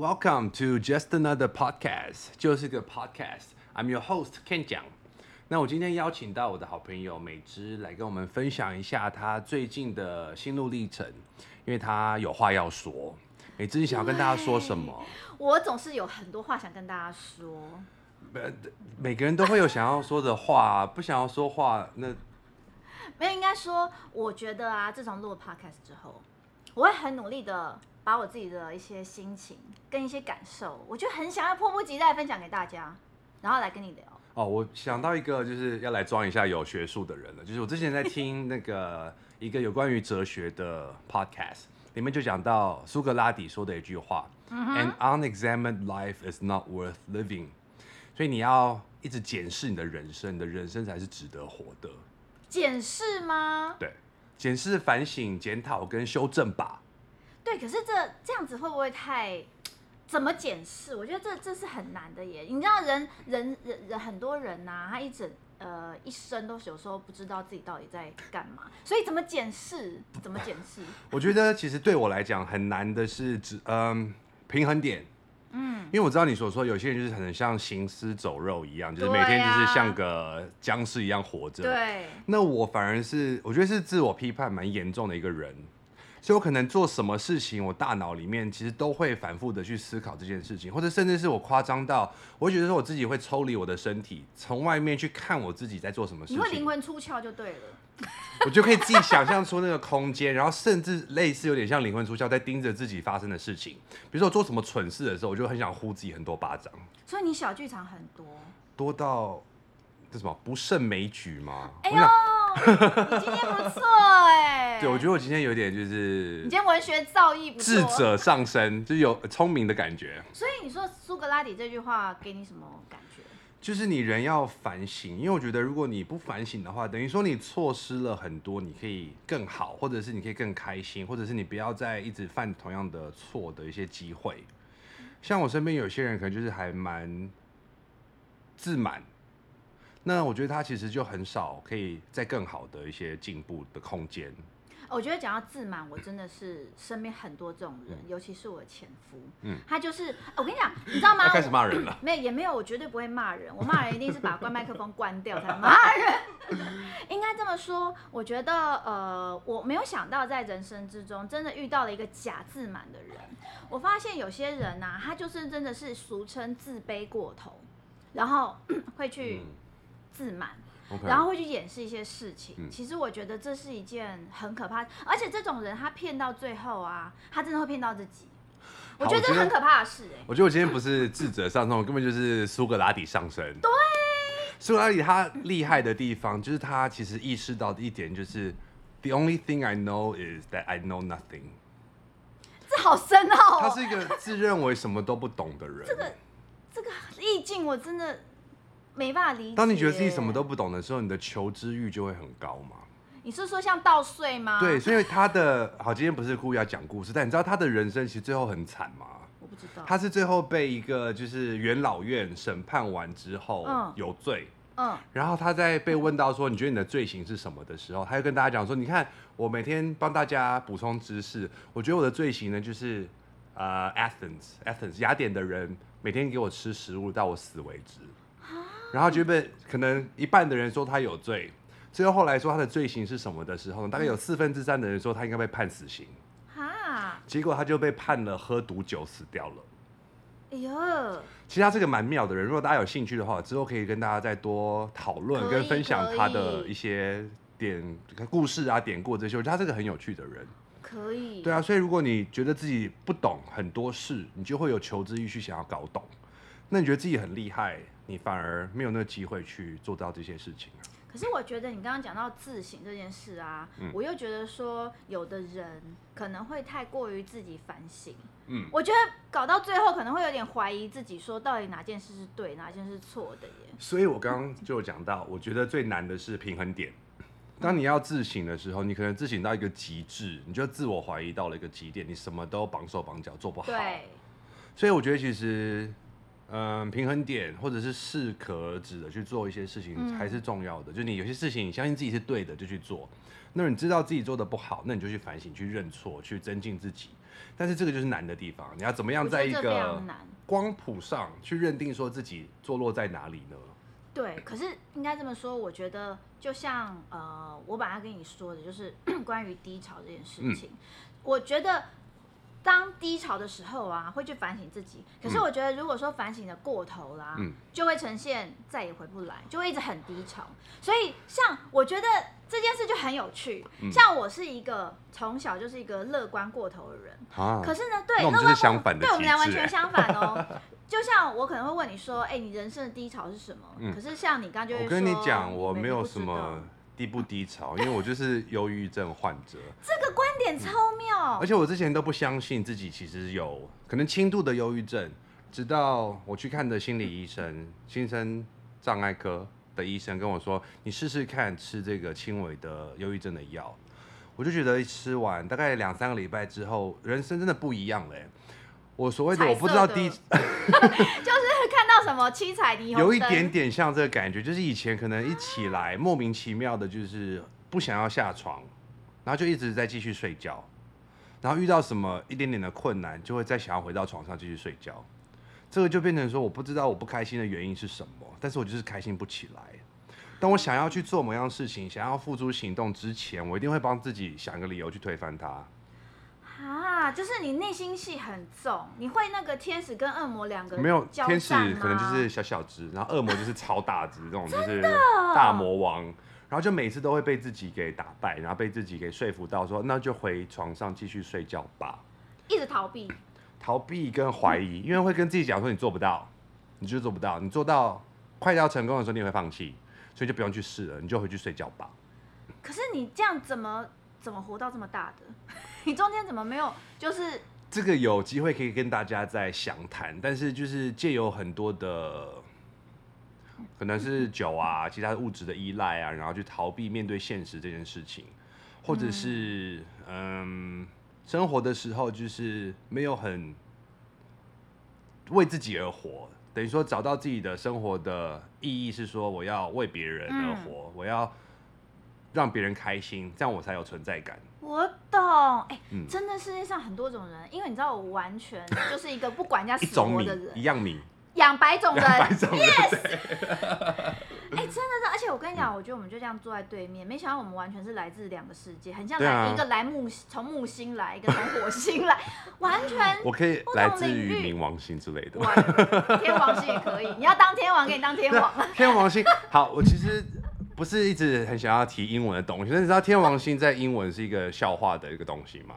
Welcome to just another podcast，就是个 podcast。I'm your host Ken 讲。那我今天邀请到我的好朋友美芝来跟我们分享一下她最近的心路历程，因为她有话要说。美芝，你想要跟大家说什么？我总是有很多话想跟大家说。每每个人都会有想要说的话，不想要说话那没有，应该说，我觉得啊，自从录了 podcast 之后，我会很努力的。把我自己的一些心情跟一些感受，我就很想要迫不及待分享给大家，然后来跟你聊。哦，我想到一个就是要来装一下有学术的人了，就是我之前在听那个一个有关于哲学的 podcast，里面就讲到苏格拉底说的一句话：“An unexamined life is not worth living。”所以你要一直检视你的人生，你的人生才是值得活的。检视吗？对，检视、反省、检讨跟修正吧。对，可是这这样子会不会太怎么检视？我觉得这这是很难的耶。你知道人，人人人很多人呐、啊，他一整呃一生都是有时候不知道自己到底在干嘛，所以怎么检视？怎么检视？我觉得其实对我来讲很难的是指嗯平衡点，嗯，因为我知道你所说有些人就是很像行尸走肉一样，就是每天就是像个僵尸一样活着。对。那我反而是我觉得是自我批判蛮严重的一个人。所以我可能做什么事情，我大脑里面其实都会反复的去思考这件事情，或者甚至是我夸张到，我会觉得说我自己会抽离我的身体，从外面去看我自己在做什么事情。你会灵魂出窍就对了。我就可以自己想象出那个空间，然后甚至类似有点像灵魂出窍，在盯着自己发生的事情。比如说我做什么蠢事的时候，我就很想呼自己很多巴掌。所以你小剧场很多，多到这什么不胜枚举吗？哎呦。你今天不错哎，对，我觉得我今天有点就是，你今天文学造诣不错，智者上身，就是有聪明的感觉。所以你说苏格拉底这句话给你什么感觉？就是你人要反省，因为我觉得如果你不反省的话，等于说你错失了很多你可以更好，或者是你可以更开心，或者是你不要再一直犯同样的错的一些机会。像我身边有些人可能就是还蛮自满。那我觉得他其实就很少可以在更好的一些进步的空间。我觉得讲到自满，我真的是身边很多这种人，嗯、尤其是我的前夫，嗯，他就是我跟你讲，你知道吗？开始骂人了？没有，也没有，我绝对不会骂人。我骂人一定是把关麦克风关掉才骂人。应该这么说，我觉得呃，我没有想到在人生之中真的遇到了一个假自满的人。我发现有些人呐、啊，他就是真的是俗称自卑过头，然后会去。嗯自满.然后会去掩饰一些事情。嗯、其实我觉得这是一件很可怕，而且这种人他骗到最后啊，他真的会骗到自己。我觉得很可怕的事哎、欸。我觉得我今天不是智者上身，根本就是苏格拉底上身。对，苏格拉底他厉害的地方就是他其实意识到的一点就是，The only thing I know is that I know nothing。这好深奥、哦。他是一个自认为什么都不懂的人。这个这个意境我真的。没办法理解。当你觉得自己什么都不懂的时候，你的求知欲就会很高嘛。你是说像稻穗吗？对，所以他的好，今天不是故意要讲故事，但你知道他的人生其实最后很惨吗？我不知道。他是最后被一个就是元老院审判完之后有罪，嗯，然后他在被问到说你觉得你的罪行是什么的时候，他就跟大家讲说，你看我每天帮大家补充知识，我觉得我的罪行呢就是呃 Athens Athens 雅典的人每天给我吃食物到我死为止。然后就被可能一半的人说他有罪，最后后来说他的罪行是什么的时候呢，大概有四分之三的人说他应该被判死刑。哈，结果他就被判了喝毒酒死掉了。哎呦，其实他是个蛮妙的人，如果大家有兴趣的话，之后可以跟大家再多讨论跟分享他的一些典故事啊、典故这些。我觉得他是个很有趣的人。可以。对啊，所以如果你觉得自己不懂很多事，你就会有求知欲去想要搞懂。那你觉得自己很厉害，你反而没有那个机会去做到这些事情啊。可是我觉得你刚刚讲到自省这件事啊，嗯、我又觉得说有的人可能会太过于自己反省，嗯，我觉得搞到最后可能会有点怀疑自己，说到底哪件事是对，哪件事是错的耶。所以我刚刚就讲到，我觉得最难的是平衡点。当你要自省的时候，你可能自省到一个极致，你就自我怀疑到了一个极点，你什么都绑手绑脚做不好。对。所以我觉得其实。嗯，平衡点或者是适可而止的去做一些事情还是重要的。嗯、就你有些事情，你相信自己是对的就去做。那你知道自己做的不好，那你就去反省、去认错、去增进自己。但是这个就是难的地方，你要怎么样在一个光谱上去认定说自己坐落在哪里呢？对，可是应该这么说，我觉得就像呃，我把它跟你说的，就是 关于低潮这件事情，嗯、我觉得。当低潮的时候啊，会去反省自己。可是我觉得，如果说反省的过头啦，嗯、就会呈现再也回不来，就会一直很低潮。所以，像我觉得这件事就很有趣。嗯、像我是一个从小就是一个乐观过头的人，啊、可是呢，对，乐观相反的，对我们俩完全相反哦。就像我可能会问你说，哎、欸，你人生的低潮是什么？嗯、可是像你刚刚就会说，我跟你讲，我没有什么。低不低潮？因为我就是忧郁症患者。这个观点超妙。而且我之前都不相信自己其实有可能轻度的忧郁症，直到我去看的心理医生、精神障碍科的医生跟我说：“你试试看吃这个轻微的忧郁症的药。”我就觉得吃完大概两三个礼拜之后，人生真的不一样了。我所谓的我不知道低 就是什么七彩霓虹，有一点点像这个感觉，就是以前可能一起来莫名其妙的，就是不想要下床，然后就一直在继续睡觉，然后遇到什么一点点的困难，就会再想要回到床上继续睡觉，这个就变成说我不知道我不开心的原因是什么，但是我就是开心不起来。当我想要去做某样事情，想要付诸行动之前，我一定会帮自己想一个理由去推翻它。啊，就是你内心戏很重，你会那个天使跟恶魔两个没有天使可能就是小小只，然后恶魔就是超大只，这种就是大魔王，然后就每次都会被自己给打败，然后被自己给说服到说那就回床上继续睡觉吧，一直逃避，逃避跟怀疑，因为会跟自己讲说你做不到，你就做不到，你做到快要成功的时候你会放弃，所以就不用去试了，你就回去睡觉吧。可是你这样怎么怎么活到这么大的？你中间怎么没有？就是这个有机会可以跟大家再详谈，但是就是借由很多的，可能是酒啊，其他物质的依赖啊，然后去逃避面对现实这件事情，或者是嗯，生活的时候就是没有很为自己而活，等于说找到自己的生活的意义是说我要为别人而活，我要让别人开心，这样我才有存在感。我懂，哎、欸，嗯、真的世界上很多种人，因为你知道我完全 就是一个不管人家死活的人，一样米，养百种人，yes，哎、欸，真的是，而且我跟你讲，嗯、我觉得我们就这样坐在对面，没想到我们完全是来自两个世界，很像来一个来木从木星来，一个从火星来，完全我可以来自于冥王星之类的，天王星也可以，你要当天王，给你当天王，天王星，好，我其实。不是一直很想要提英文的东西，但你知道天王星在英文是一个笑话的一个东西吗？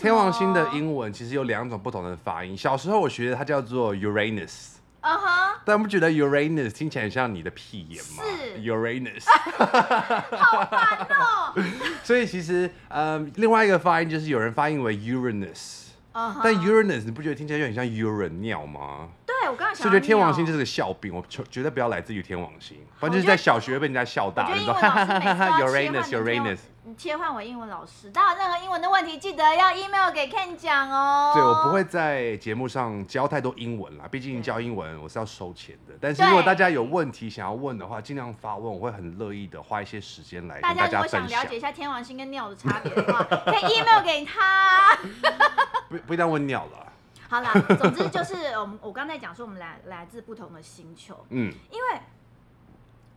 天王星的英文其实有两种不同的发音。小时候我学的它叫做 Uranus，嗯哼、uh，huh. 但不觉得 Uranus 听起来很像你的屁眼吗？是 Uranus，好烦哦。所以其实，嗯，另外一个发音就是有人发音为 Uranus。Uh huh. 但 Uranus 你不觉得听起来就很像 urine 尿吗？对，我刚刚想。就觉得天王星就是个笑柄，我绝对不要来自于天王星，反正就是在小学被人家笑大，你说哈哈哈哈 Uranus Uranus。你切换为英文老师，大家有任何英文的问题，记得要 email 给 Ken 讲哦。对，我不会在节目上教太多英文啦，毕竟教英文我是要收钱的。但是如果大家有问题想要问的话，尽量发问，我会很乐意的花一些时间来跟大家分享。大家如果想了解一下天王星跟尿的差别的话，可以 email 给他。不不一定问尿了。好啦，总之就是 我们我刚才讲说我们来来自不同的星球，嗯，因为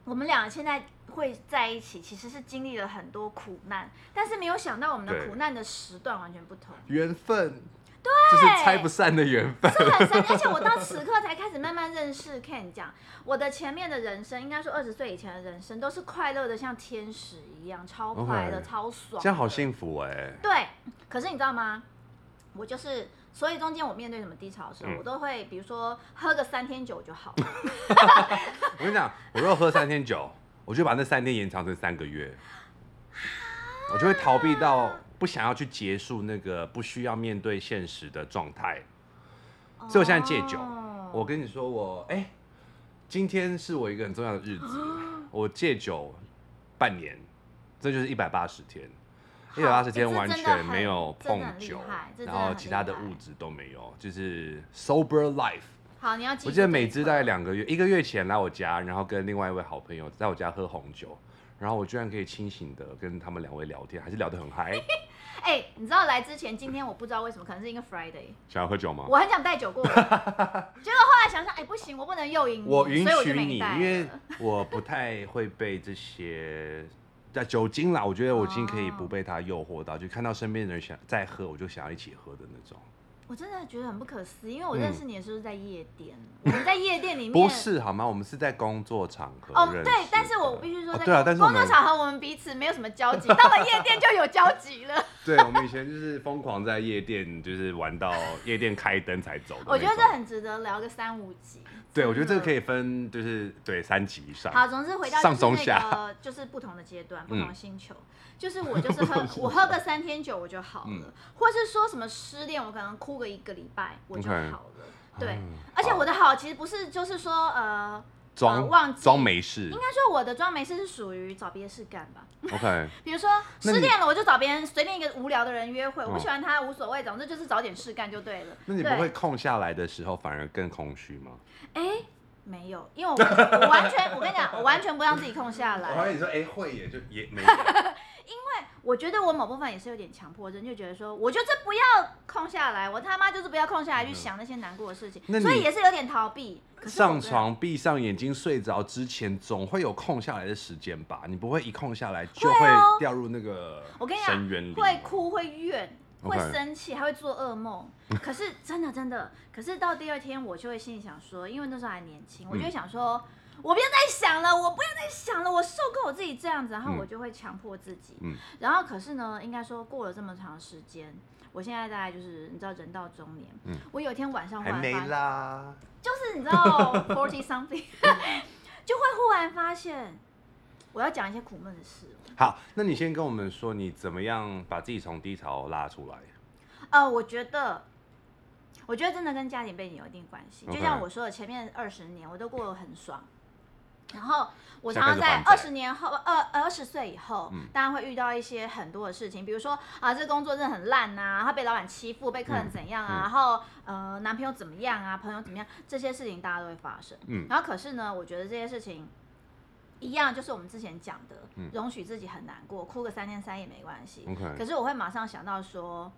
我们俩现在。会在一起，其实是经历了很多苦难，但是没有想到我们的苦难的时段完全不同。缘分，对，就是拆不散的缘分，是很深。而且我到 此刻才开始慢慢认识 Ken，讲我的前面的人生，应该说二十岁以前的人生都是快乐的，像天使一样，超快乐，Okay. 超爽，这样好幸福哎。对，可是你知道吗？我就是，所以中间我面对什么低潮的时候，嗯、我都会，比如说喝个三天酒就好。我跟你讲，我如果喝三天酒。我就把那三天延长成三个月，我就会逃避到不想要去结束那个不需要面对现实的状态，所以我现在戒酒。我跟你说，我哎、欸，今天是我一个很重要的日子，我戒酒半年，这就是一百八十天，一百八十天完全没有碰酒，然后其他的物质都没有，就是 sober life。好，你要我记得美姿大概两个月，一个月前来我家，然后跟另外一位好朋友在我家喝红酒，然后我居然可以清醒的跟他们两位聊天，还是聊得很嗨。哎、欸，你知道来之前，今天我不知道为什么，可能是因为 Friday，想要喝酒吗？我很想带酒过来，结果后来想想，哎、欸，不行，我不能诱引你，我允许你，因为 我不太会被这些在酒精啦，我觉得我今天可以不被它诱惑到，就看到身边的人想再喝，我就想要一起喝的那种。我真的觉得很不可思议，因为我认识你的时候是在夜店，嗯、我们在夜店里面不是好吗？我们是在工作场合哦，对，但是我必须说在、哦，对啊，但是工作场合我们彼此没有什么交集，到了夜店就有交集了。对，我们以前就是疯狂在夜店，就是玩到 夜店开灯才走的。我觉得这很值得聊个三五集。对，我觉得这个可以分，就是对三集以上。好，总之回到就是那个就是不同的阶段，不同的星球。嗯、就是我就是喝 我喝个三天酒我就好了，嗯、或是说什么失恋，我可能哭个一个礼拜我就好了。Okay. 对，嗯、而且我的好其实不是就是说呃。装、呃、忘记装没事，应该说我的装没事是属于找别的事干吧。OK，比如说失恋了，我就找别人随便一个无聊的人约会，我不喜欢他无所谓，总之就是找点事干就对了。那你不会空下来的时候反而更空虚吗？哎、欸，没有，因为我我完全我跟你讲，我完全不让自己空下来。我跟你说，哎、欸，会也就也没。因为我觉得我某部分也是有点强迫症，就觉得说，我就是不要空下来，我他妈就是不要空下来去想那些难过的事情，所以也是有点逃避。上床闭上眼睛睡着之前，总会有空下来的时间吧？你不会一空下来就会掉入那个深渊里？会哭，会怨，会生气，还会做噩梦。可是真的真的，可是到第二天我就会心里想说，因为那时候还年轻，我就会想说。我不要再想了，我不要再想了，我受够我自己这样子，然后我就会强迫自己。嗯，然后可是呢，应该说过了这么长时间，我现在大概就是你知道人到中年，嗯，我有一天晚上忽然发现，还没啦，就是你知道 forty something，就会忽然发现我要讲一些苦闷的事。好，那你先跟我们说你怎么样把自己从低潮拉出来？呃，我觉得，我觉得真的跟家庭背景有一定关系。就像我说的，前面二十年我都过得很爽。然后我常常在二十年后，二二十岁以后，嗯、当然会遇到一些很多的事情，比如说啊，这个工作真的很烂呐、啊，他被老板欺负，被客人怎样啊，嗯嗯、然后呃，男朋友怎么样啊，朋友怎么样，这些事情大家都会发生。嗯，然后可是呢，我觉得这些事情一样，就是我们之前讲的，嗯、容许自己很难过，哭个三天三夜没关系。可是我会马上想到说，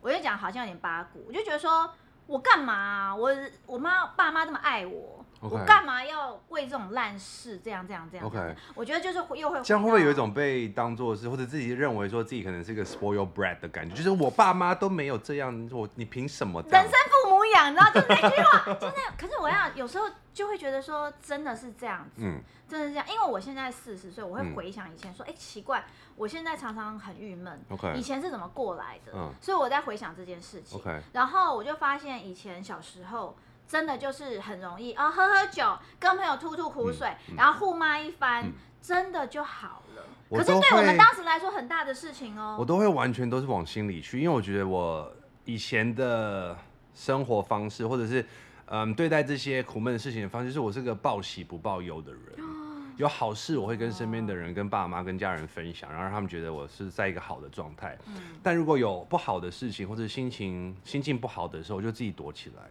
我就讲好像有点八股，我就觉得说我干嘛、啊？我我妈爸妈这么爱我。我干嘛要为这种烂事这样这样这样？OK，我觉得就是又会这样会不会有一种被当做是或者自己认为说自己可能是一个 spoiled brat 的感觉？就是我爸妈都没有这样，我你凭什么？人生父母养，你知道就那句话，就那样。可是我要有时候就会觉得说真的是这样子，嗯，真的是这样。因为我现在四十岁，我会回想以前说，哎、嗯欸，奇怪，我现在常常很郁闷，OK，以前是怎么过来的？嗯，所以我在回想这件事情，OK，然后我就发现以前小时候。真的就是很容易啊、哦，喝喝酒，跟朋友吐吐苦水，嗯嗯、然后互骂一番，嗯、真的就好了。可是对我们当时来说，很大的事情哦。我都会完全都是往心里去，因为我觉得我以前的生活方式，或者是嗯对待这些苦闷的事情的方式，就是我是个报喜不报忧的人。哦、有好事我会跟身边的人、哦、跟爸妈、跟家人分享，然后让他们觉得我是在一个好的状态。嗯、但如果有不好的事情或者心情心情不好的时候，我就自己躲起来。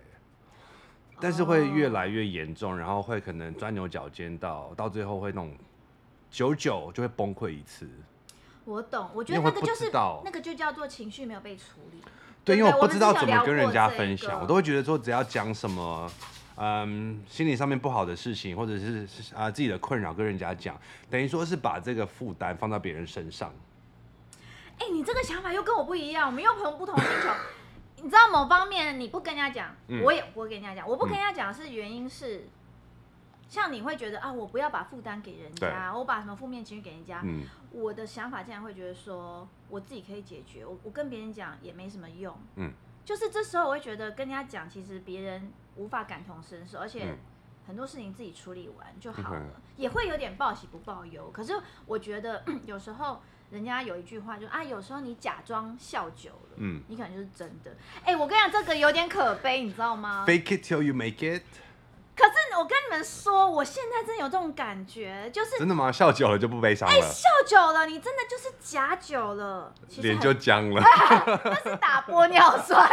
但是会越来越严重，然后会可能钻牛角尖到到最后会那种久久就会崩溃一次。我懂，我觉得那个就是那个就叫做情绪没有被处理。对，因为我不知道怎么跟人家分享，我，我都会觉得说只要讲什么，嗯，心理上面不好的事情，或者是啊自己的困扰跟人家讲，等于说是把这个负担放到别人身上。哎、欸，你这个想法又跟我不一样，我们又从不同星球。你知道某方面你不跟人家讲，嗯、我也不会跟人家讲。我不跟人家讲是原因是，嗯、像你会觉得啊，我不要把负担给人家，我把什么负面情绪给人家。嗯、我的想法竟然会觉得说，我自己可以解决，我我跟别人讲也没什么用。嗯，就是这时候我会觉得跟人家讲，其实别人无法感同身受，而且很多事情自己处理完就好了，嗯、也会有点报喜不报忧。可是我觉得 有时候。人家有一句话就，啊，有时候你假装笑久了，嗯，你可能就是真的。哎、欸，我跟你讲，这个有点可悲，你知道吗？Fake it till you make it。可是我跟你们说，我现在真的有这种感觉，就是真的吗？笑久了就不悲伤了？哎、欸，笑久了，你真的就是假久了，脸就僵了。那是打玻尿酸，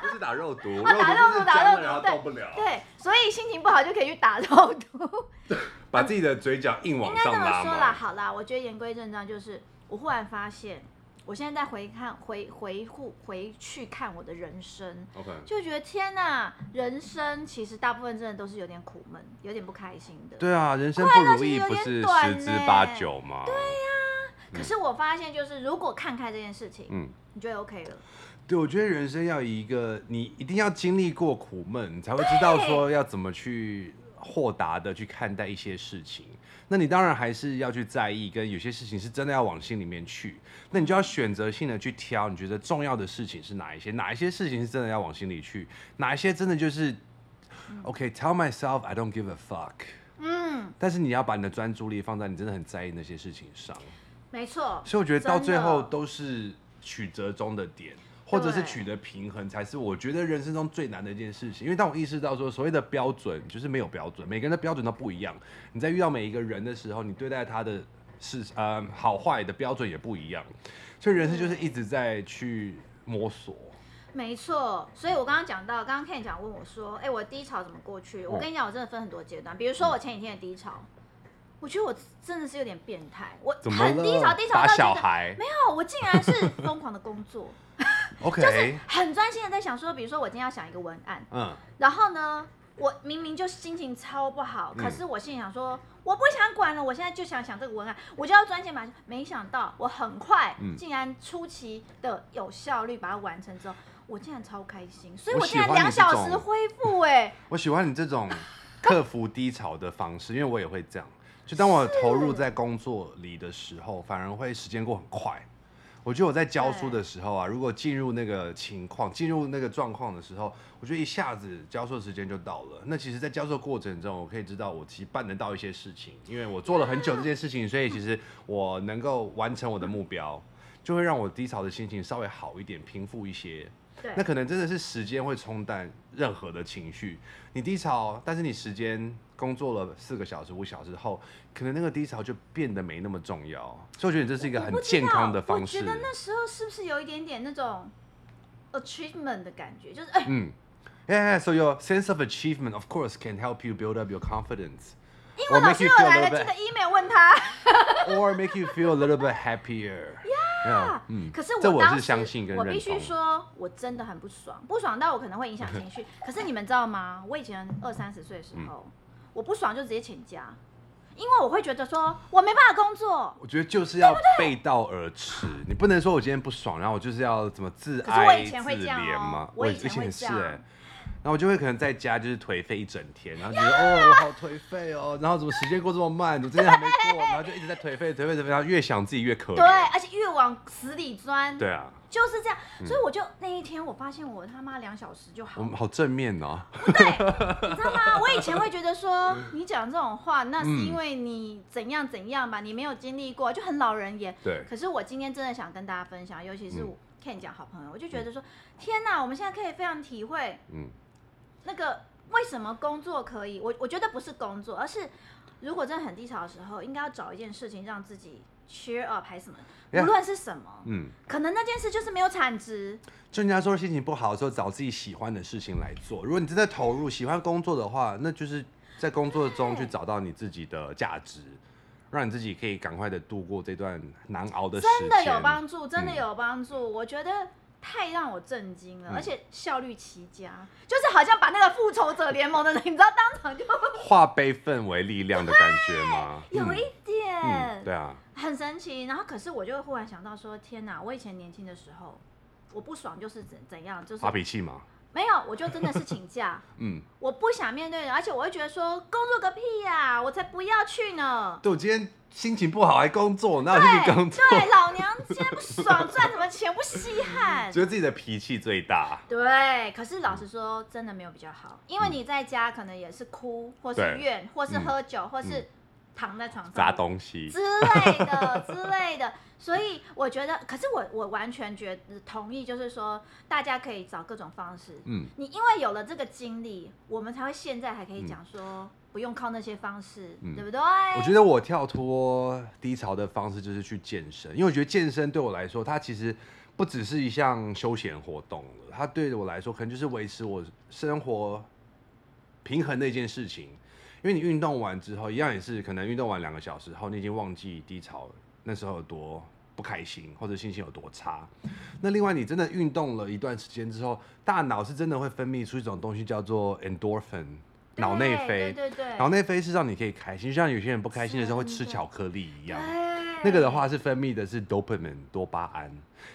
不是打肉毒，打肉毒，打肉毒，然后动不了。对，所以心情不好就可以去打肉毒。把自己的嘴角硬往上？应该这么说啦，好啦，我觉得言归正传，就是我忽然发现。我现在在回看回回顾回去看我的人生.就觉得天哪，人生其实大部分真的都是有点苦闷，有点不开心的。对啊，人生不如意不是十之八九吗？对呀、啊，可是我发现就是如果看开这件事情，嗯，你觉得 OK 了。对，我觉得人生要一个你一定要经历过苦闷，你才会知道说要怎么去豁达的去看待一些事情。那你当然还是要去在意，跟有些事情是真的要往心里面去。那你就要选择性的去挑，你觉得重要的事情是哪一些？哪一些事情是真的要往心里去？哪一些真的就是，OK，tell myself I don't give a fuck。嗯。但是你要把你的专注力放在你真的很在意那些事情上。没错。所以我觉得到最后都是曲折中的点。或者是取得平衡，才是我觉得人生中最难的一件事情。因为当我意识到说，所谓的标准就是没有标准，每个人的标准都不一样。你在遇到每一个人的时候，你对待他的是呃好坏的标准也不一样。所以人生就是一直在去摸索。没错，所以我刚刚讲到，刚刚 Ken 讲问我说，哎、欸，我的低潮怎么过去？我跟你讲，我真的分很多阶段。比如说我前几天的低潮，我觉得我真的是有点变态，我很低潮，低潮小孩，没有，我竟然是疯狂的工作。OK，就是很专心的在想说，比如说我今天要想一个文案，嗯，然后呢，我明明就心情超不好，可是我心里想说，我不想管了，我现在就想想这个文案，我就要专心把。没想到我很快，竟然出奇的有效率把它完成之后，我竟然超开心，所以我竟然两小时恢复。哎，我喜欢你这种 克服低潮的方式，因为我也会这样，就当我投入在工作里的时候，反而会时间过很快。我觉得我在教书的时候啊，如果进入那个情况、进入那个状况的时候，我觉得一下子教授时间就到了。那其实，在教授过程中，我可以知道我其实办得到一些事情，因为我做了很久这件事情，所以其实我能够完成我的目标，就会让我低潮的心情稍微好一点，平复一些。那可能真的是时间会冲淡任何的情绪。你低潮，但是你时间工作了四个小时、五小时后，可能那个低潮就变得没那么重要。所以我觉得这是一个很健康的方式。我，我觉得那时候是不是有一点点那种 achievement 的感觉？就是哎，嗯，Yeah, so your sense of achievement, of course, can help you build up your confidence. 英文老师又来了，记得 email 问他。Or make you feel a little bit happier. Yeah，嗯，可是我当时我必须说，我真的很不爽，不爽到我可能会影响情绪。可是你们知道吗？我以前二三十岁的时候，嗯、我不爽就直接请假，因为我会觉得说我没办法工作。我觉得就是要背道而驰，你不能说我今天不爽，然后我就是要怎么自哀自怜嘛？我以前会这样。然后我就会可能在家就是颓废一整天，然后觉得哦，我好颓废哦，然后怎么时间过这么慢，我今天还没过，然后就一直在颓废颓废颓废，然后越想自己越可怜，对，而且越往死里钻，对啊，就是这样，所以我就那一天我发现我他妈两小时就好，我们好正面哦，不对，你知道吗？我以前会觉得说你讲这种话，那是因为你怎样怎样吧，你没有经历过，就很老人言。对，可是我今天真的想跟大家分享，尤其是我 Ken 讲好朋友，我就觉得说，天哪，我们现在可以非常体会，嗯。那个为什么工作可以？我我觉得不是工作，而是如果真的很低潮的时候，应该要找一件事情让自己 cheer up 还是什么，无论是什么，嗯，可能那件事就是没有产值。就人家说心情不好的时候，找自己喜欢的事情来做。如果你真的投入喜欢工作的话，那就是在工作中去找到你自己的价值，让你自己可以赶快的度过这段难熬的时间。真的有帮助，真的有帮助。嗯，我觉得。太让我震惊了，而且效率奇佳，嗯、就是好像把那个复仇者联盟的人，你知道当场就化悲愤为力量的感觉吗？有一点、对啊，很神奇。然后可是我就忽然想到说，天哪！我以前年轻的时候，我不爽就是怎怎样，就是发脾气吗？没有，我就真的是请假。嗯，我不想面对人，而且我会觉得说，工作个屁呀、啊，我才不要去呢。对，我今天。心情不好还工作，哪有心情工作？对，老娘今天不爽，赚什么钱不稀罕。觉得自己的脾气最大。对，可是老实说，真的没有比较好，因为你在家可能也是哭，或是怨，或是喝酒，或是躺在床上砸东西之类的之类的。所以我觉得，可是我我完全觉得同意，就是说大家可以找各种方式。嗯，你因为有了这个经历，我们才会现在还可以讲说。不用靠那些方式，嗯、对不对？我觉得我跳脱低潮的方式就是去健身，因为我觉得健身对我来说，它其实不只是一项休闲活动了，它对我来说可能就是维持我生活平衡的一件事情。因为你运动完之后，一样也是可能运动完两个小时后，你已经忘记低潮那时候有多不开心，或者心情有多差。那另外，你真的运动了一段时间之后，大脑是真的会分泌出一种东西叫做 endorphin，脑内啡。对对对，脑内啡是让你可以开心，就像有些人不开心的时候会吃巧克力一样。那个的话是分泌的是 dopamine 多巴胺，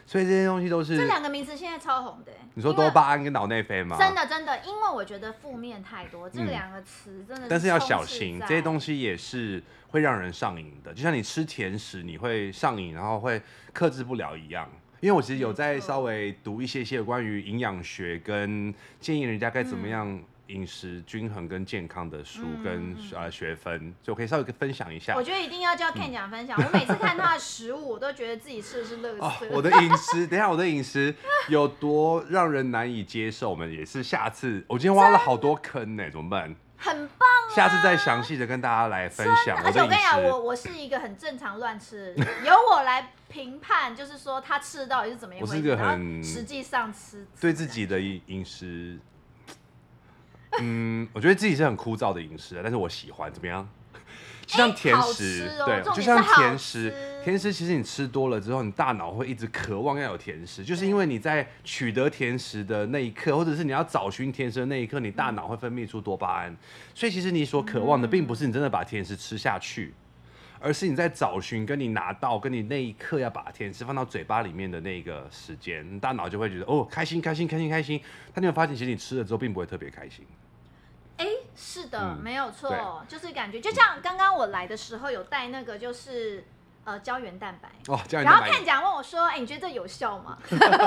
所以这些东西都是这两个名词现在超红的。你说多巴胺跟脑内啡吗？真的真的，因为我觉得负面太多，这两个词真的是。但是要小心，这些东西也是会让人上瘾的，就像你吃甜食你会上瘾，然后会克制不了一样。因为我其实有在稍微读一些些有关于营养学跟建议人家该怎么样。饮食均衡跟健康的书跟呃学分，就可以稍微分享一下。我觉得一定要叫 Ken 讲分享。我每次看他的食物，我都觉得自己吃的是乐 色。我的饮食，等一下我的饮食有多让人难以接受，我们也是下次。我今天挖了好多坑呢，怎么办？很棒，下次再详细的跟大家来分享。而且我跟你讲，我我是一个很正常乱吃，由我来评判，就是说他吃的到底是怎么一回事。我是一个很实际上吃对自己的饮饮食。嗯，我觉得自己是很枯燥的饮食，但是我喜欢怎么样？就像甜食，欸哦、对，就像甜食，甜食其实你吃多了之后，你大脑会一直渴望要有甜食，就是因为你在取得甜食的那一刻，或者是你要找寻甜食的那一刻，你大脑会分泌出多巴胺，所以其实你所渴望的，并不是你真的把甜食吃下去，而是你在找寻跟你拿到跟你那一刻要把甜食放到嘴巴里面的那个时间，你大脑就会觉得哦，开心，开心，开心，开心。但你会发现，其实你吃了之后，并不会特别开心。哎，是的，嗯、没有错，就是感觉就像刚刚我来的时候有带那个，就是呃胶原蛋白。哦，胶原蛋白。然后看讲问我说：“哎，你觉得这有效吗？”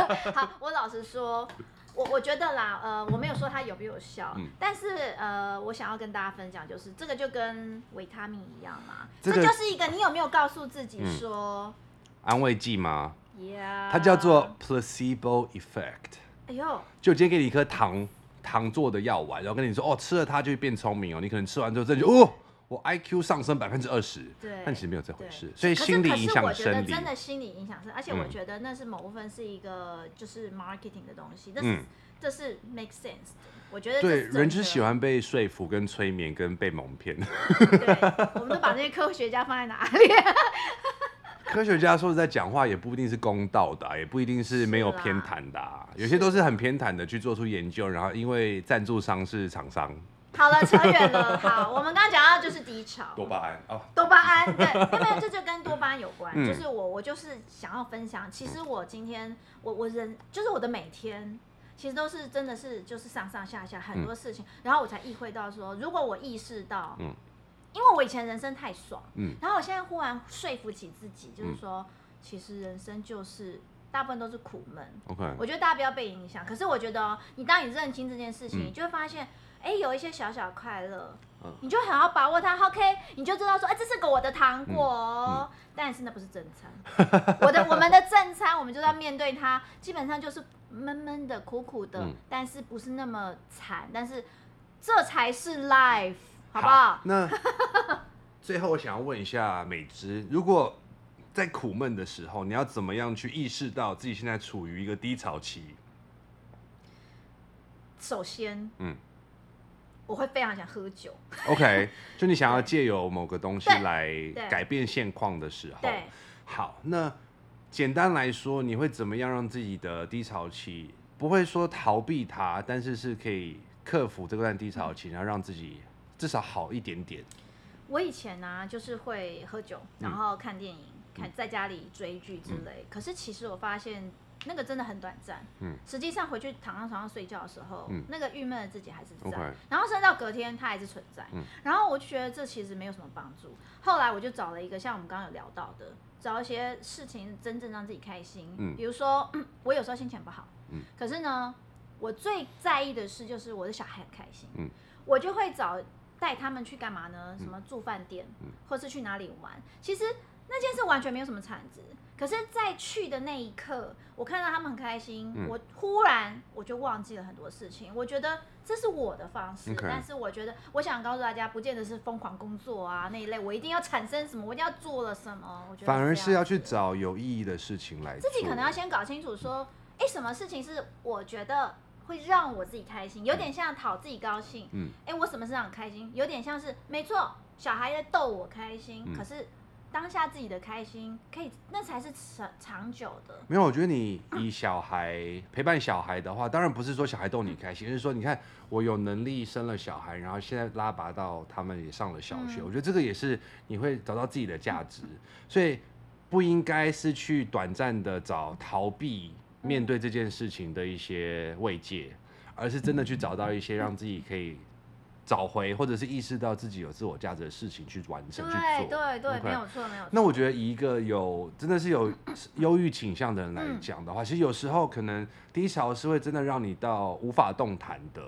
好，我老实说，我我觉得啦，呃，我没有说它有没有效，嗯、但是呃，我想要跟大家分享，就是这个就跟维他命一样嘛，这，就是一个你有没有告诉自己说、嗯、安慰剂吗？Yeah，它叫做 placebo effect。哎呦，就今天给你一颗糖。糖做的药丸，然后跟你说哦，吃了它就会变聪明哦。你可能吃完之后，真的就哦，我 IQ 上升百分之二十。对，但其实没有这回事。所以心理影响生理。真的心理影响是，而且我觉得那是某部分是一个就是 marketing 的东西。嗯，这是 make sense。我觉得对，人就是喜欢被说服、跟催眠、跟被蒙骗。对，我们都把那些科学家放在哪里？科学家说实在讲话也不一定是公道的，也不一定是没有偏袒的，有些都是很偏袒的去做出研究，然后因为赞助商是厂商。好了，扯远了。好，我们刚刚讲到就是低潮。多巴胺哦。多巴胺，对，因为这就跟多巴胺有关。就是我，我就是想要分享，其实我今天，我我人就是我的每天，其实都是真的是就是上上下下很多事情，然后我才意会到说，如果我意识到，嗯。因为我以前人生太爽，嗯，然后我现在忽然说服起自己，就是说，其实人生就是大部分都是苦闷。OK，我觉得大家不要被影响。可是我觉得，你当你认清这件事情，你就会发现，哎，有一些小小快乐，你就很好把握它。OK，你就知道说，哎，这是个我的糖果，但是那不是正餐。我的我们的正餐，我们就要面对它，基本上就是闷闷的、苦苦的，但是不是那么惨，但是这才是 life。好不好？好，那最后我想要问一下美芝，如果在苦闷的时候，你要怎么样去意识到自己现在处于一个低潮期？首先，嗯，我会非常想喝酒。OK，就你想要借由某个东西来改变现况的时候，对，好，那简单来说，你会怎么样让自己的低潮期不会说逃避它，但是是可以克服这段低潮期，然后让自己。至少好一点点。我以前呢、啊，就是会喝酒，然后看电影，嗯、看在家里追剧之类。嗯、可是其实我发现那个真的很短暂。嗯。实际上回去躺在床上睡觉的时候，嗯、那个郁闷的自己还是在。Okay. 然后甚至到隔天，它还是存在。嗯、然后我就觉得这其实没有什么帮助。后来我就找了一个像我们刚刚有聊到的，找一些事情真正让自己开心。嗯。比如说，我有时候心情不好。嗯。可是呢，我最在意的事，就是我的小孩很开心。嗯。我就会找。带他们去干嘛呢？什么住饭店，嗯、或是去哪里玩？其实那件事完全没有什么产值。可是，在去的那一刻，我看到他们很开心，嗯、我忽然我就忘记了很多事情。我觉得这是我的方式.但是我觉得我想告诉大家，不见得是疯狂工作啊那一类。我一定要产生什么，我一定要做了什么。我觉得反而是要去找有意义的事情来做。自己可能要先搞清楚，说，哎、欸，什么事情是我觉得。会让我自己开心，有点像讨自己高兴。嗯，哎、欸，我什么事让开心？有点像是没错，小孩在逗我开心，嗯、可是。当下自己的开心可以，那才是长长久的。没有，我觉得你以小孩陪伴小孩的话，当然不是说小孩逗你开心，而是说你看我有能力生了小孩，然后现在拉拔到他们也上了小学，嗯、我觉得这个也是你会找到自己的价值，所以不应该是去短暂的找逃避面对这件事情的一些慰藉，而是真的去找到一些让自己可以。找回或者是意识到自己有自我价值的事情去完成去做，对对对，没有错没有错。那我觉得以一个有真的是有忧郁倾向的人来讲的话，其实有时候可能低潮是会真的让你到无法动弹的。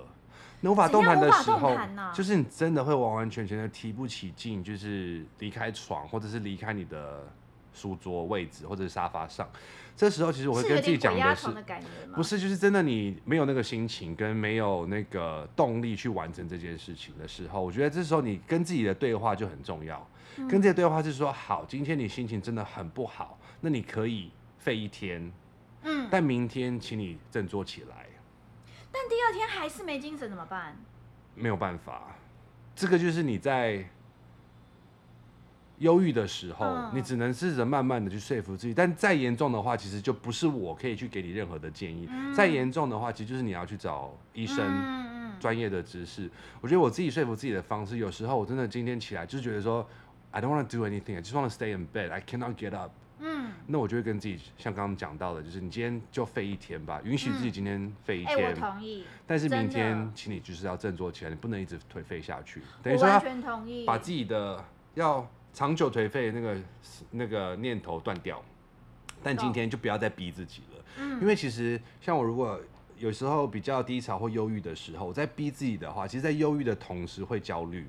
那无法动弹的时候，就是你真的会完完全全的提不起劲，就是离开床或者是离开你的书桌位置或者是沙发上。这时候其实我会跟自己讲的是，不是就是真的你没有那个心情跟没有那个动力去完成这件事情的时候，我觉得这时候你跟自己的对话就很重要。跟自己的对话是说，好，今天你心情真的很不好，那你可以废一天，嗯，但明天请你振作起来。但第二天还是没精神怎么办？没有办法，这个就是你在。忧郁的时候，嗯、你只能试着慢慢的去说服自己。但再严重的话，其实就不是我可以去给你任何的建议。嗯、再严重的话，其实就是你要去找医生专业的知识。嗯、我觉得我自己说服自己的方式，有时候我真的今天起来就是觉得说，I don't want to do anything, I just want to stay in bed, I cannot get up。嗯，那我就会跟自己像刚刚讲到的，就是你今天就废一天吧，允许自己今天废一天。哎、欸，我同意。但是明天，请你就是要振作起来，你不能一直颓废下去。等于说，完全同意。把自己的要。长久颓废那个那个念头断掉，但今天就不要再逼自己了。嗯，因为其实像我如果有时候比较低潮或忧郁的时候，我在逼自己的话，其实，在忧郁的同时会焦虑。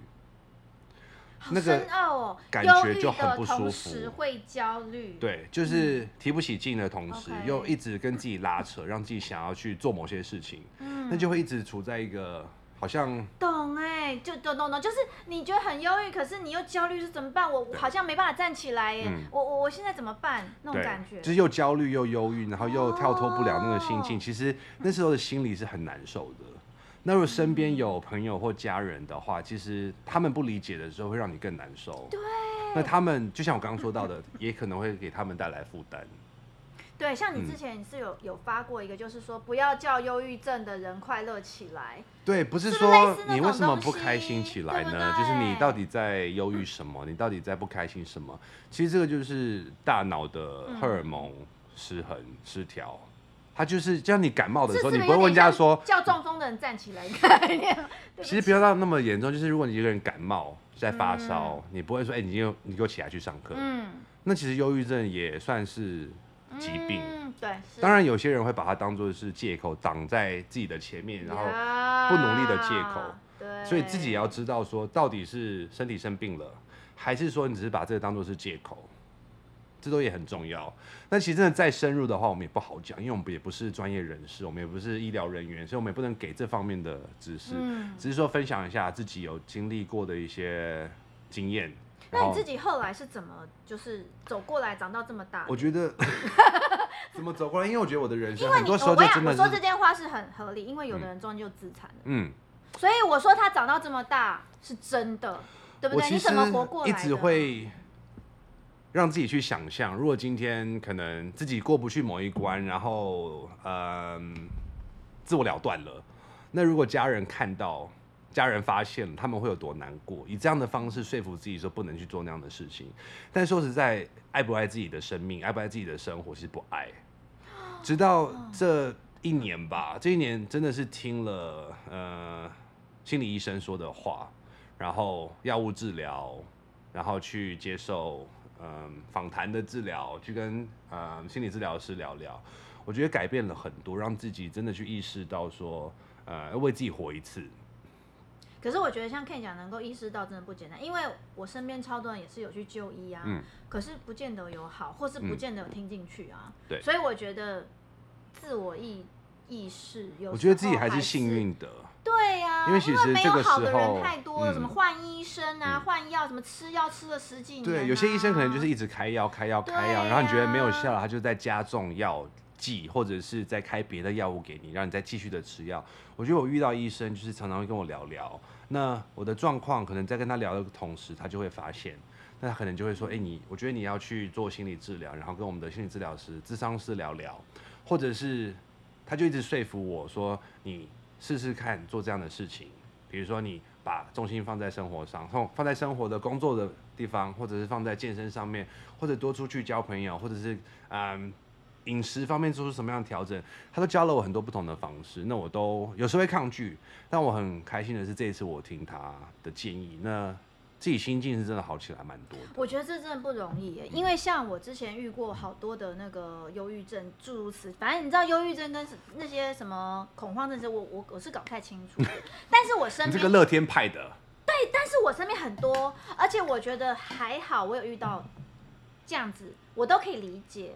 好深奥哦，感觉就很不舒服。会焦虑，对，就是提不起劲的同时，又一直跟自己拉扯，让自己想要去做某些事情，嗯，那就会一直处在一个。好像懂哎、欸，就懂懂懂，就是你觉得很忧郁，可是你又焦虑，是怎么办？我我好像没办法站起来耶，嗯、我我我现在怎么办？那种感觉，就是又焦虑又忧郁，然后又跳脱不了那个心境。哦、其实那时候的心里是很难受的。那如果身边有朋友或家人的话，其实他们不理解的时候，会让你更难受。对，那他们就像我刚刚说到的，也可能会给他们带来负担。对，像你之前你是有有发过一个，就是说不要叫忧郁症的人快乐起来。对，不是说你为什么不开心起来呢？就是你到底在忧郁什么？你到底在不开心什么？其实这个就是大脑的荷尔蒙失衡失调。它就是就像你感冒的时候，你不会问人家说叫中风的人站起来概念。其实不要到那么严重，就是如果你一个人感冒在发烧，你不会说哎，你就你给我起来去上课。嗯，那其实忧郁症也算是。疾病，嗯、对，当然有些人会把它当做是借口，挡在自己的前面，然后不努力的借口。对，所以自己也要知道说，到底是身体生病了，还是说你只是把这个当做是借口，这都也很重要。那其实真的再深入的话，我们也不好讲，因为我们也不是专业人士，我们也不是医疗人员，所以我们也不能给这方面的知识，嗯、只是说分享一下自己有经历过的一些经验。那你自己后来是怎么就是走过来长到这么大？我觉得 怎么走过来？因为我觉得我的人生很多时候就真的我说这件话是很合理，因为有的人终究自残了。嗯，所以我说他长到这么大是真的，对不对？你怎么活过来？一直会让自己去想象，如果今天可能自己过不去某一关，然后嗯、呃，自我了断了，那如果家人看到。家人发现了，他们会有多难过？以这样的方式说服自己说不能去做那样的事情。但说实在，爱不爱自己的生命，爱不爱自己的生活，其实不爱。直到这一年吧，这一年真的是听了呃心理医生说的话，然后药物治疗，然后去接受嗯访谈的治疗，去跟呃心理治疗师聊聊。我觉得改变了很多，让自己真的去意识到说，呃要为自己活一次。可是我觉得像 Ken 讲能够意识到真的不简单，因为我身边超多人也是有去就医啊，嗯、可是不见得有好，或是不见得有听进去啊。对、嗯，所以我觉得自我意意识有，我觉得自己还是幸运的。对呀、啊，因为其实这个时候没有好的人太多了，嗯、什么换医生啊，换药、嗯，什么吃药吃了十几年、啊。对，有些医生可能就是一直开药、开药、开药，啊、然后你觉得没有效了，他就在加重药剂，或者是再开别的药物给你，让你再继续的吃药。我觉得我遇到医生就是常常会跟我聊聊，那我的状况可能在跟他聊的同时，他就会发现，那他可能就会说，哎，你我觉得你要去做心理治疗，然后跟我们的心理治疗师、咨商师聊聊，或者是他就一直说服我说，你试试看做这样的事情，比如说你把重心放在生活上，放放在生活的工作的地方，或者是放在健身上面，或者多出去交朋友，或者是嗯。饮食方面做出什么样的调整，他都教了我很多不同的方式。那我都有时候会抗拒，但我很开心的是这一次我听他的建议，那自己心境是真的好起来蛮多的。我觉得这真的不容易耶，因为像我之前遇过好多的那个忧郁症，诸如此，反正你知道忧郁症跟那些什么恐慌症是，我我我是搞不太清楚。但是我身边这个乐天派的，对，但是我身边很多，而且我觉得还好，我有遇到这样子，我都可以理解。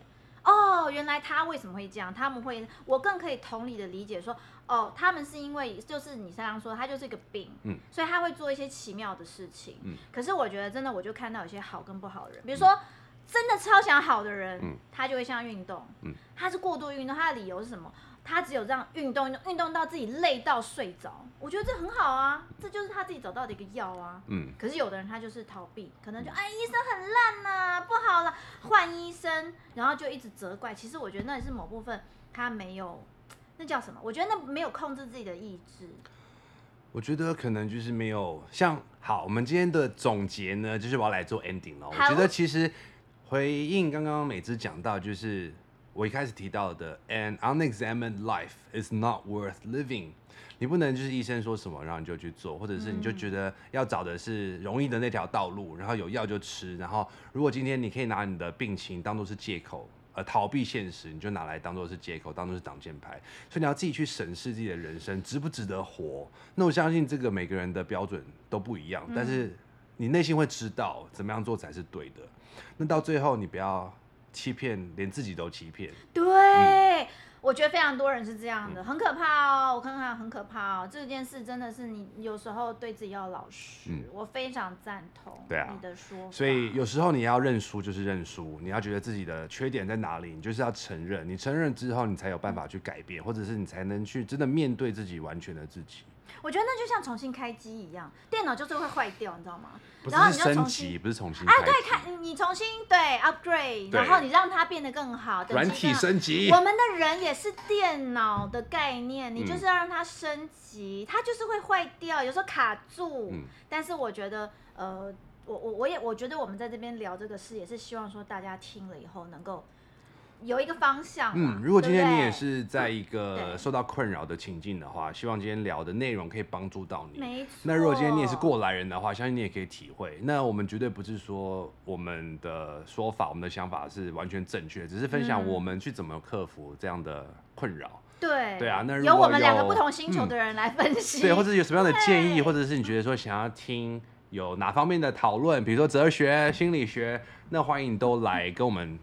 哦，原来他为什么会这样？他们会，我更可以同理的理解说，哦，他们是因为就是你刚刚说，他就是一个病，嗯，所以他会做一些奇妙的事情，嗯。可是我觉得真的，我就看到有些好跟不好的人，比如说真的超想好的人，嗯，他就会像运动，嗯，他是过度运动，他的理由是什么？他只有这样运动运动运动到自己累到睡着，我觉得这很好啊，这就是他自己找到的一个药啊。嗯。可是有的人他就是逃避，可能就哎医生很烂呐、啊，不好了，换医生，然后就一直责怪。其实我觉得那也是某部分他没有，那叫什么？我觉得那没有控制自己的意志。我觉得可能就是没有像好，我们今天的总结呢，就是我要来做 ending 了。我觉得其实回应刚刚美姿讲到就是。我一开始提到的，an unexamined life is not worth living。你不能就是医生说什么，然后你就去做，或者是你就觉得要找的是容易的那条道路，然后有药就吃。然后如果今天你可以拿你的病情当做是借口，呃，逃避现实，你就拿来当做是借口，当做是挡箭牌。所以你要自己去审视自己的人生值不值得活。那我相信这个每个人的标准都不一样，但是你内心会知道怎么样做才是对的。那到最后你不要。欺骗，连自己都欺骗。对、嗯，我觉得非常多人是这样的，很可怕哦。我看看，很可怕哦。这件事真的是你有时候对自己要老实。嗯，我非常赞同。对啊，你的说法。所以有时候你要认输就是认输，你要觉得自己的缺点在哪里，你就是要承认。你承认之后，你才有办法去改变，或者是你才能去真的面对自己完全的自己。我觉得那就像重新开机一样，电脑就是会坏掉，你知道吗？不是升级，不是重新。哎，对，开你重新对 upgrade，然后你让它变得更好。软体升级。我们的人也是电脑的概念，你就是要让它升级，它就是会坏掉，有时候卡住。嗯。但是我觉得，呃，我我我也我觉得我们在这边聊这个事，也是希望说大家听了以后能够。有一个方向。嗯，如果今天你也是在一个受到困扰的情境的话，希望今天聊的内容可以帮助到你。没错。那如果今天你也是过来人的话，相信你也可以体会。那我们绝对不是说我们的说法、我们的想法是完全正确，只是分享我们去怎么克服这样的困扰。对。对啊，那如果有我们两个不同星球的人来分析，嗯，对，或者有什么样的建议，或者是你觉得说想要听有哪方面的讨论，比如说哲学、心理学，那欢迎你都来跟我们。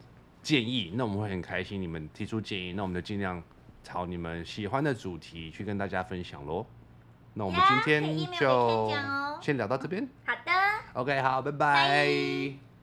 建议，那我们会很开心。你们提出建议，那我们就尽量朝你们喜欢的主题去跟大家分享喽。那我们今天就先聊到这边。好的。OK，好，拜拜。